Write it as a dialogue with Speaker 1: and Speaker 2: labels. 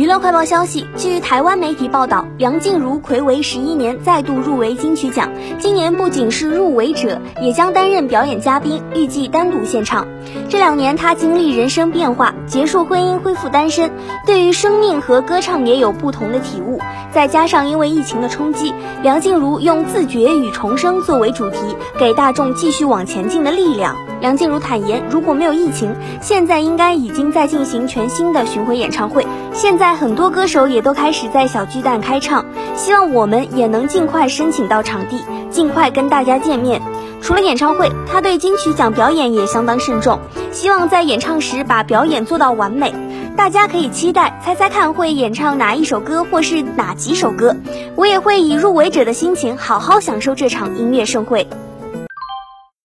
Speaker 1: 娱乐快报消息，据台湾媒体报道，梁静茹魁违十一年再度入围金曲奖，今年不仅是入围者，也将担任表演嘉宾，预计单独献唱。这两年她经历人生变化，结束婚姻，恢复单身，对于生命和歌唱也有不同的体悟。再加上因为疫情的冲击，梁静茹用自觉与重生作为主题，给大众继续往前进的力量。梁静茹坦言，如果没有疫情，现在应该已经在进行全新的巡回演唱会。现在很多歌手也都开始在小巨蛋开唱，希望我们也能尽快申请到场地，尽快跟大家见面。除了演唱会，他对金曲奖表演也相当慎重，希望在演唱时把表演做到完美。大家可以期待，猜猜看会演唱哪一首歌，或是哪几首歌。我也会以入围者的心情，好好享受这场音乐盛会。